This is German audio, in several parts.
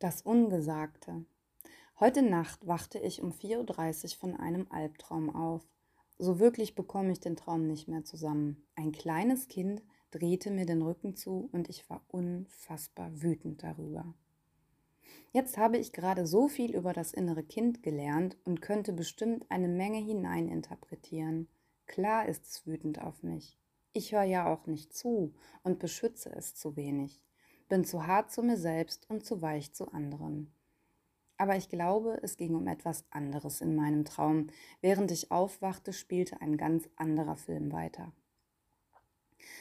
Das Ungesagte. Heute Nacht wachte ich um 4.30 Uhr von einem Albtraum auf. So wirklich bekomme ich den Traum nicht mehr zusammen. Ein kleines Kind drehte mir den Rücken zu und ich war unfassbar wütend darüber. Jetzt habe ich gerade so viel über das innere Kind gelernt und könnte bestimmt eine Menge hineininterpretieren. Klar ist es wütend auf mich. Ich höre ja auch nicht zu und beschütze es zu wenig bin zu hart zu mir selbst und zu weich zu anderen. Aber ich glaube, es ging um etwas anderes in meinem Traum. Während ich aufwachte, spielte ein ganz anderer Film weiter.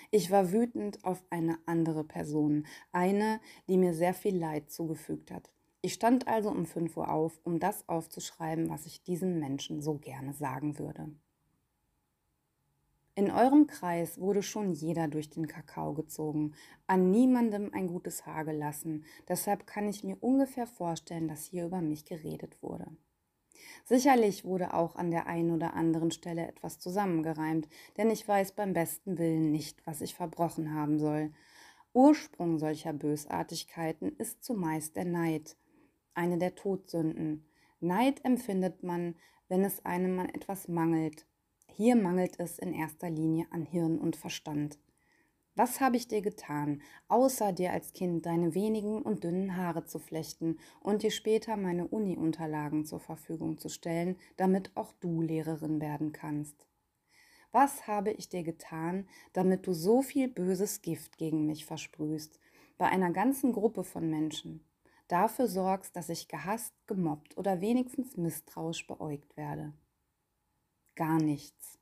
Ich war wütend auf eine andere Person, eine, die mir sehr viel Leid zugefügt hat. Ich stand also um 5 Uhr auf, um das aufzuschreiben, was ich diesen Menschen so gerne sagen würde. In eurem Kreis wurde schon jeder durch den Kakao gezogen, an niemandem ein gutes Haar gelassen, deshalb kann ich mir ungefähr vorstellen, dass hier über mich geredet wurde. Sicherlich wurde auch an der einen oder anderen Stelle etwas zusammengereimt, denn ich weiß beim besten Willen nicht, was ich verbrochen haben soll. Ursprung solcher Bösartigkeiten ist zumeist der Neid, eine der Todsünden. Neid empfindet man, wenn es einem an etwas mangelt, hier mangelt es in erster Linie an Hirn und Verstand. Was habe ich dir getan, außer dir als Kind deine wenigen und dünnen Haare zu flechten und dir später meine Uni-Unterlagen zur Verfügung zu stellen, damit auch du Lehrerin werden kannst? Was habe ich dir getan, damit du so viel böses Gift gegen mich versprühst, bei einer ganzen Gruppe von Menschen? Dafür sorgst, dass ich gehasst, gemobbt oder wenigstens misstrauisch beäugt werde gar nichts.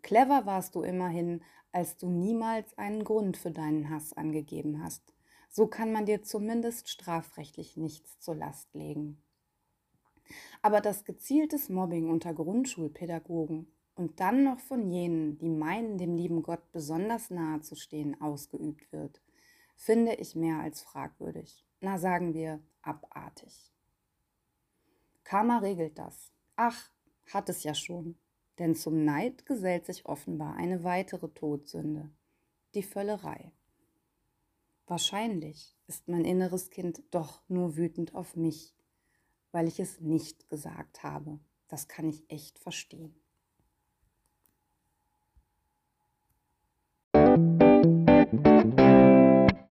Clever warst du immerhin, als du niemals einen Grund für deinen Hass angegeben hast. So kann man dir zumindest strafrechtlich nichts zur Last legen. Aber das gezieltes Mobbing unter Grundschulpädagogen und dann noch von jenen, die meinen, dem lieben Gott besonders nahe zu stehen, ausgeübt wird, finde ich mehr als fragwürdig. Na sagen wir abartig. Karma regelt das. Ach, hat es ja schon, denn zum Neid gesellt sich offenbar eine weitere Todsünde, die Völlerei. Wahrscheinlich ist mein inneres Kind doch nur wütend auf mich, weil ich es nicht gesagt habe. Das kann ich echt verstehen.